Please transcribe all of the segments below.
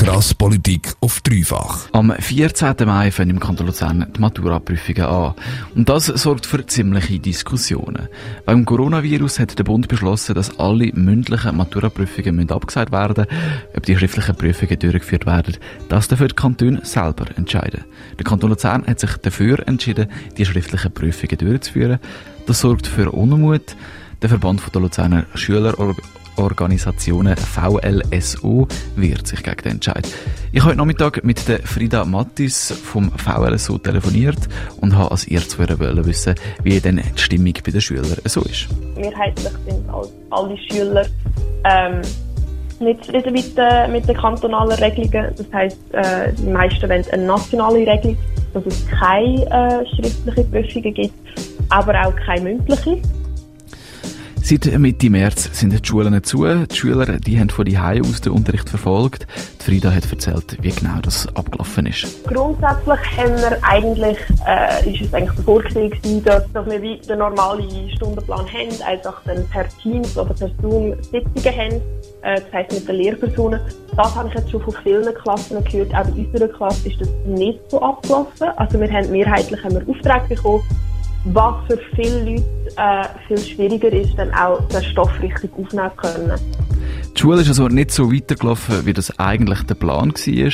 Krass Politik auf dreifach. Am 14. Mai fangen im Kanton Luzern die Maturaprüfungen an. Und das sorgt für ziemliche Diskussionen. Beim Coronavirus hat der Bund beschlossen, dass alle mündlichen Maturaprüfungen müssen abgesagt werden Ob die schriftlichen Prüfungen durchgeführt werden, das dürfen die Kantone selber entscheiden. Der Kanton Luzern hat sich dafür entschieden, die schriftlichen Prüfungen durchzuführen. Das sorgt für Unmut. Der Verband der Luzerner Schüler Organisationen VLSO wehrt sich gegen den Entscheid. Ich habe heute Nachmittag mit der Frida Mattis vom VLSO telefoniert und habe als ihr zwei wissen, wie denn die Stimmung bei den Schülern so ist. Mehrheitlich sind alle Schüler ähm, nicht zufrieden mit, mit den kantonalen Regelungen. Das heisst, äh, die meisten wollen eine nationale Regelung, dass es keine äh, schriftlichen Prüfungen gibt, aber auch keine mündlichen. Seit Mitte März sind die Schulen zu. Die Schüler die haben von die aus den Unterricht verfolgt. Die Frieda hat erzählt, wie genau das abgelaufen ist. Grundsätzlich haben wir eigentlich, äh, ist es eigentlich vorgesehen dass, dass wir wie den normalen Stundenplan haben, einfach dann per Teams oder per Zoom Sitzungen haben, äh, das heisst mit den Lehrpersonen. Das habe ich jetzt schon von vielen Klassen gehört. Auch in unserer Klasse ist das nicht so abgelaufen. Also wir haben mehrheitlich haben wir Aufträge bekommen, was für viele Leute äh, viel schwieriger ist, dann auch den Stoff richtig aufnehmen können. Die Schule ist also nicht so weitergelaufen, wie das eigentlich der Plan war.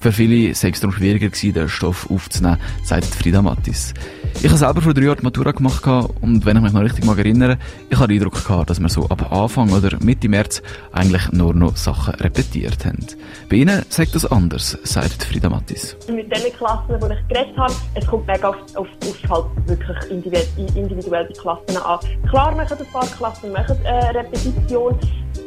Für viele sei es darum schwieriger gewesen, den Stoff aufzunehmen, sagt Frida Mattis. Ich habe selber vor drei Jahren die Matura gemacht und wenn ich mich noch richtig mag erinnere, ich habe den Eindruck gehabt, dass wir so ab Anfang oder Mitte März eigentlich nur noch Sachen repetiert haben. Bei Ihnen sagt das anders, sagt Frida Mattis. Mit den Klassen, die ich geredet habe, es kommt mega auf, auf, auf halt wirklich individuelle Klassen an. Klar machen ein paar Klassen machen, äh, Repetition,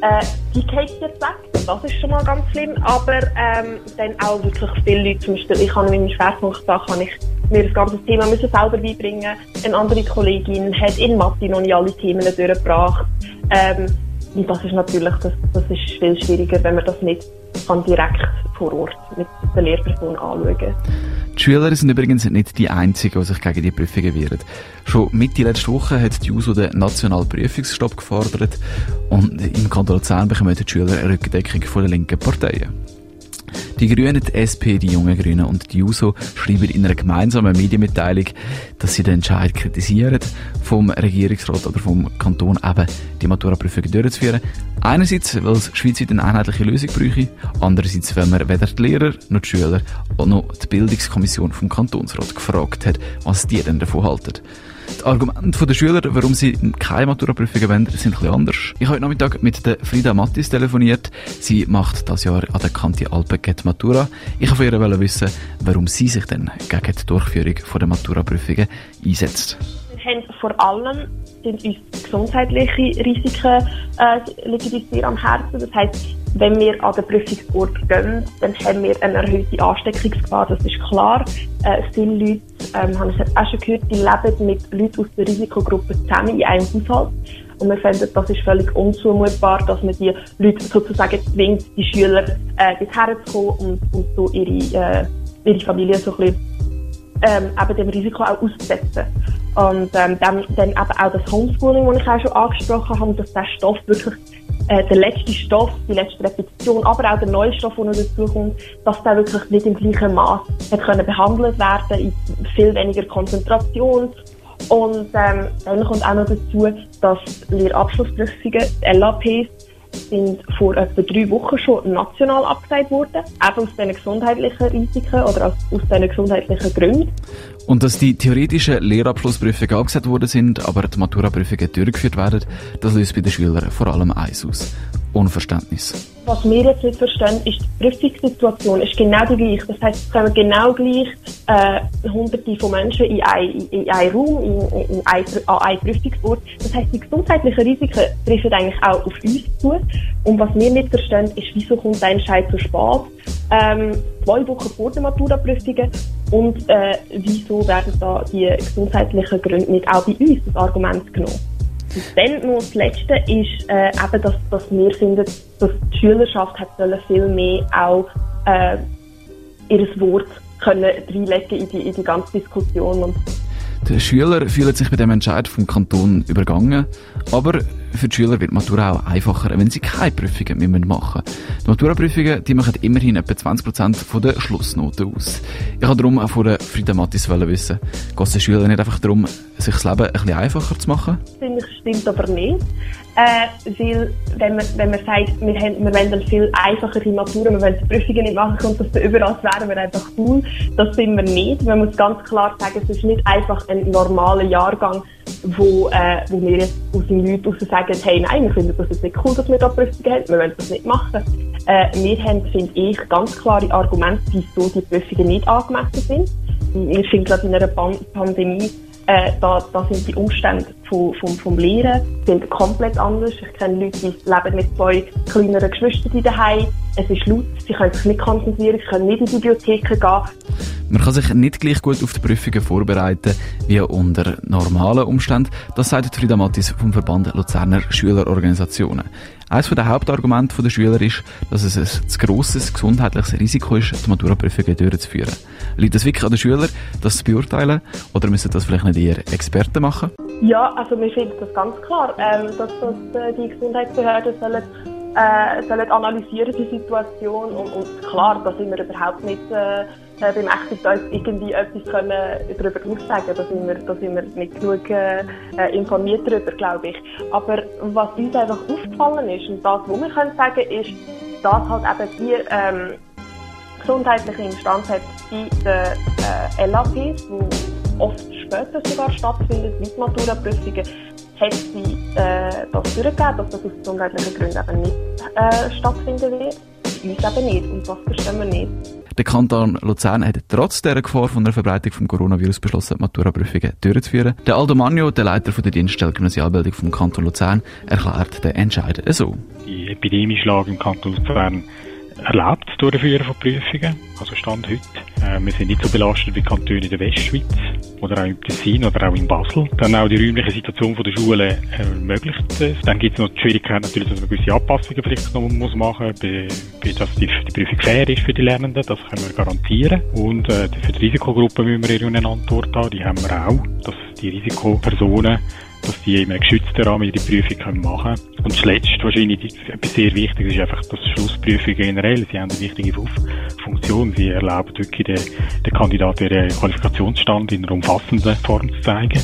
äh, die geht jetzt weg, das ist schon mal ganz schlimm, aber ähm, dann auch wirklich viele Leute, zum Beispiel ich habe in meinem Schwerpunktfach habe ich mir das ganze Thema müssen selber beibringen. Eine andere Kollegin hat in Mathe noch nicht alle Themen durchgebracht. Ähm, und das ist natürlich, das, das ist viel schwieriger, wenn man das nicht kann direkt vor Ort mit der Lehrperson anschauen kann. Die Schüler sind übrigens nicht die Einzigen, die sich gegen die Prüfungen wehren. Schon Mitte letzter Woche hat die USO den nationalen Prüfungsstopp gefordert und im Kanton Luzern bekommen die Schüler eine Rückendeckung von den linken Parteien. Die Grünen, die SP, die Jungen Grünen und die JUSO schreiben in einer gemeinsamen Medienmitteilung, dass sie den Entscheid kritisieren, vom Regierungsrat oder vom Kanton eben die Maturaprüfung durchzuführen. Einerseits, weil es schweizweit eine einheitliche Lösung bräuchte, andererseits, weil man weder die Lehrer noch die Schüler noch die Bildungskommission vom Kantonsrat gefragt hat, was die denn davon halten. Die Argumente der Schüler, warum sie keine Maturaprüfungen wollen, sind bisschen anders. Ich habe heute Nachmittag mit der Frida Mattis telefoniert. Sie macht das Jahr an der Kante Alpenget Matura. Ich wollte von ihr wissen, warum sie sich denn gegen die Durchführung der Maturaprüfungen einsetzt. Wir haben vor allem sind uns gesundheitliche Risiken äh, liegen uns am Herzen. Das heisst, wenn wir an den Prüfungsort gehen, dann haben wir eine erhöhte Ansteckungsgefahr, das ist klar. Äh, viele Leute, ähm, habe ich auch schon gehört, die leben mit Leuten aus der Risikogruppe zusammen in einem Haushalt. Und wir finden, das ist völlig unzumutbar, dass man die Leute sozusagen zwingt, die Schüler äh, dorthin zu kommen und, und so ihre, äh, ihre Familie so ein bisschen ähm, eben dem Risiko auch auszusetzen. Und ähm, dann, dann eben auch das Homeschooling, das ich auch schon angesprochen habe, dass der Stoff wirklich äh, der letzte Stoff, die letzte Repetition, aber auch der neue Stoff, der noch dazukommt, dass der wirklich nicht im gleichen Maß können behandelt werden, in viel weniger Konzentration. Und ähm, dann kommt auch noch dazu, dass Lehrabschlussprüfungen, LAPs, sind vor etwa drei Wochen schon national abgesagt worden, eben aus diesen gesundheitlichen Risiken oder aus, diesen gesundheitlichen Gründen. Und dass die theoretischen Lehrabschlussprüfungen abgesagt worden sind, aber die Maturaprüfungen durchgeführt werden, das löst bei den Schülern vor allem eins aus. Unverständnis. Was wir jetzt nicht verstehen, ist die Prüfungssituation ist genau die gleiche. Das heisst, es kommen genau gleich äh, hunderte von Menschen in einen, in einen Raum, in, in ein, an einen Prüfungsort. Das heisst, die gesundheitlichen Risiken treffen eigentlich auch auf uns zu. Und was wir nicht verstehen, ist, wieso kommt der Entscheid zu spät? Ähm, zwei Wochen vor der Maturaprüfungen und äh, wieso werden da die gesundheitlichen Gründe nicht auch bei uns das Argument genommen? Dann noch das Letzte ist äh, eben, dass, dass wir finden, dass die Schülerschaft hat viel mehr auch äh, ihr Wort reinlegen in die, in die ganze Diskussion. Und die Schüler fühlen sich bei dem Entscheid vom Kanton übergangen, aber für die Schüler wird Matura auch einfacher, wenn sie keine Prüfungen mehr machen müssen. Die Maturaprüfungen die machen immerhin etwa 20% von der Schlussnoten aus. Ich wollte darum auch von der Frieda Mattis wissen, geht es den Schülern nicht einfach darum, sich das Leben ein bisschen einfacher zu machen? Das stimmt aber nicht. Äh, weil, wenn man, wenn man sagt, wir, haben, wir wollen dann viel einfachere Maturen, wir wollen die Prüfungen nicht machen, kommt das dann überall, wären wir einfach cool. Das sind wir nicht. Man muss ganz klar sagen, es ist nicht einfach ein normaler Jahrgang, wo, äh, wo wir jetzt aus den Leuten raus sagen, hey, nein, wir finden das jetzt nicht cool, dass wir da Prüfungen haben, wir wollen das nicht machen. Äh, wir haben, finde ich, ganz klare Argumente, wieso die Prüfungen nicht angemessen sind. Wir sind gerade in einer Pandemie, äh, da, da sind die Umstände vom, vom, vom Lehren sind komplett anders. Ich kenne Leute, die leben mit zwei kleineren Geschwistern daheim. Es ist laut, sie können sich nicht konzentrieren, sie können nicht in die Bibliotheken gehen. Man kann sich nicht gleich gut auf die Prüfungen vorbereiten wie unter normalen Umständen. Das sagt Frieda Mattis vom Verband Luzerner Schülerorganisationen. Eines der Hauptargumente der Schüler ist, dass es ein zu grosses gesundheitliches Risiko ist, die Maturaprüfungen durchzuführen. Liegt es wirklich an den Schülern, das zu beurteilen? Oder müssen das vielleicht nicht eher Experten machen? Ja, also wir finden das ganz klar, ähm, dass das äh, die Gesundheitsbehörden sollen, äh, sollen analysieren die Situation und, und klar, da sind wir überhaupt nicht äh, äh, bemächtigt, uns irgendwie etwas können darüber aussagen Da sind da sind wir nicht genug äh, informiert darüber, glaube ich. Aber was uns einfach aufgefallen ist und das, was wir können sagen, ist, dass halt eben die ähm, gesundheitliche Instanz hat bei den äh, LAPs, die oft später sogar stattfinden, mit Maturaprüfungen, hat sie äh, das durchgegeben, dass das aus gesundheitlichen Gründen eben nicht äh, stattfinden wird. Uns eben nicht. Und das verstehen wir nicht. Der Kanton Luzern hat trotz der Gefahr von der Verbreitung des Coronavirus beschlossen, Maturaprüfungen durchzuführen. Der Aldo Magno, der Leiter der Dienststelle Gymnasialbildung vom Kanton Luzern, erklärt den Entscheid so. Die epidemische Lage im Kanton Luzern erlaubt das Durchführen von Prüfungen, also Stand heute. Äh, wir sind nicht so belastet wie Kantone in der Westschweiz oder auch im Tessin oder auch in Basel. Dann auch die räumliche Situation der Schule ermöglicht es. Dann gibt es noch die Schwierigkeit natürlich, dass man gewisse Anpassungen vielleicht noch muss machen muss, dass die, die, Prüfung fair ist für die Lernenden, das können wir garantieren. Und äh, für die Risikogruppen müssen wir eine Antwort haben, die haben wir auch, dass die Risikopersonen dass die in einem geschützten Rahmen die Prüfung machen können. Und zuletzt wahrscheinlich etwas sehr Wichtiges ist einfach, dass Schlussprüfungen generell, sie haben eine wichtige Funktion, sie erlauben wirklich den, den Kandidaten ihren Qualifikationsstand in einer umfassenden Form zu zeigen.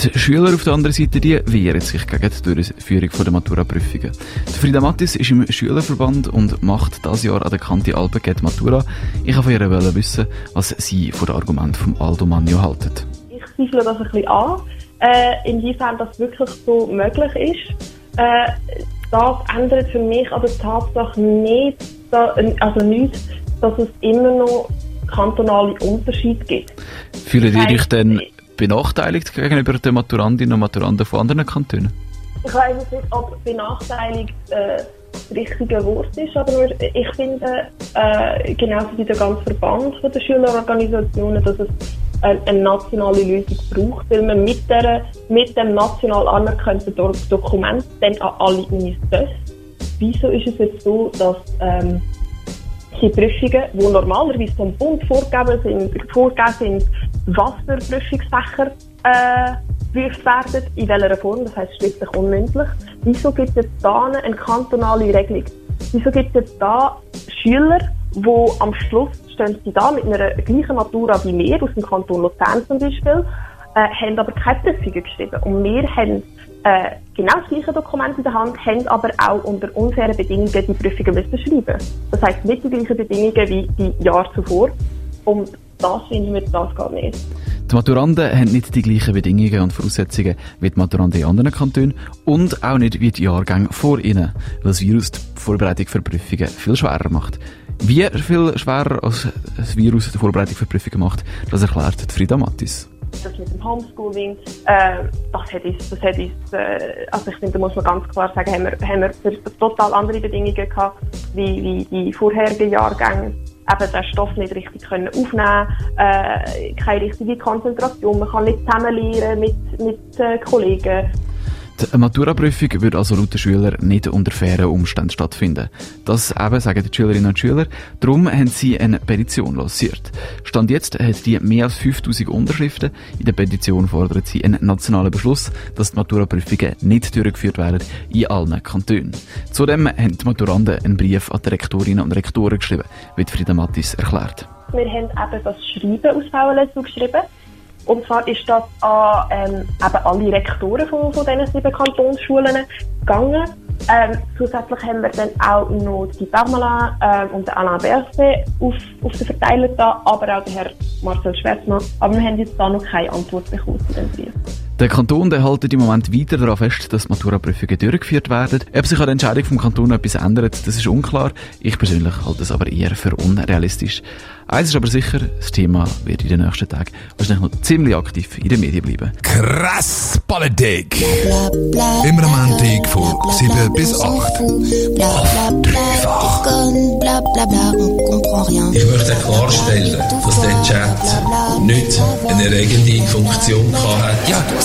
Die Schüler auf der anderen Seite, die wehren sich gegen die Durchführung der Matura-Prüfungen. Frieda Mattis ist im Schülerverband und macht das Jahr an der Kante Alpen geht Matura. Ich wollte von ihr wissen, was sie von dem Argument vom Aldo Magno halten. Ich zweifle das ein bisschen an äh, inwiefern das wirklich so möglich ist. Äh, das ändert für mich aber die Tatsache nicht, also nicht, dass es immer noch kantonale Unterschiede gibt. Fühlen ihr euch denn benachteiligt gegenüber den Maturandinnen und Maturanden von anderen Kantonen? Ich weiß nicht, ob benachteiligt äh, das richtige Wort ist, aber ich finde, äh, genauso wie der ganze Verband der Schülerorganisationen, dass es eine nationale Lösung braucht, weil man mit, der, mit dem national anerkannten Dokument dann an alle Unis darf. Wieso ist es jetzt so, dass ähm, die Prüfungen, die normalerweise vom Bund vorgegeben sind, vorgegeben sind was für Prüfungsfächer äh, geprüft werden, in welcher Form, das heisst schriftlich und mündlich, wieso gibt es da eine kantonale Regelung? Wieso gibt es da Schüler, die am Schluss stehen sie da mit einer gleichen Matura wie wir, aus dem Kanton Luzern zum Beispiel, äh, haben aber keine Prüfungen geschrieben. Und wir haben äh, genau das gleiche Dokument in der Hand, haben aber auch unter unfairen Bedingungen die Prüfungen müssen schreiben. Das heisst, nicht die gleichen Bedingungen wie die Jahre zuvor. Und das finden wir, das gar nicht. Die Maturanden haben nicht die gleichen Bedingungen und Voraussetzungen wie die Maturanden in anderen Kantonen und auch nicht wie die Jahrgänge vor ihnen, weil das Virus die Vorbereitung für Prüfungen viel schwerer macht. Wie viel schwerer als das Virus die Vorbereitung für Prüfungen macht, das erklärt Frieda Mattis. Das mit dem Homeschooling, äh, das hat uns, das hat uns äh, also ich finde, da muss man ganz klar sagen, haben wir, haben wir total andere Bedingungen gehabt, wie, wie die vorherigen Jahrgänge. Eben den Stoff nicht richtig können aufnehmen, äh, keine richtige Konzentration, man kann nicht zusammen lernen mit, mit äh, Kollegen. Die Maturaprüfung würde also laut den Schülern nicht unter fairen Umständen stattfinden. Das eben sagen die Schülerinnen und Schüler. Darum haben sie eine Petition lanciert. Stand jetzt hat die mehr als 5000 Unterschriften. In der Petition fordern sie einen nationalen Beschluss, dass die Maturaprüfungen nicht durchgeführt werden in allen Kantonen. Zudem haben die Maturanten einen Brief an die Rektorinnen und Rektoren geschrieben, wie Frieda Mattis erklärt. Wir haben eben das Schreiben aus VLS geschrieben. Und zwar ist das an ähm, eben alle Rektoren von, von diesen sieben Kantonsschulen gegangen. Ähm, zusätzlich haben wir dann auch noch die Parmelin ähm, und den Alain Berset auf, auf den Verteiler da, aber auch der Herr Marcel Schwerzmann. Aber wir haben jetzt da noch keine Antwort bekommen zu dem Brief. Der Kanton der hält im Moment weiter darauf fest, dass Maturaprüfungen durchgeführt werden. Ob sich an der Entscheidung vom Kanton etwas ändert, das ist unklar. Ich persönlich halte es aber eher für unrealistisch. Eins ist aber sicher, das Thema wird in den nächsten Tagen wahrscheinlich noch ziemlich aktiv in den Medien bleiben. Krass Politik. Immer am Montag von 7 bis 8. Auf dreifach. Ich möchte klarstellen, dass der Chat nicht eine erregende Funktion hatte. Ja,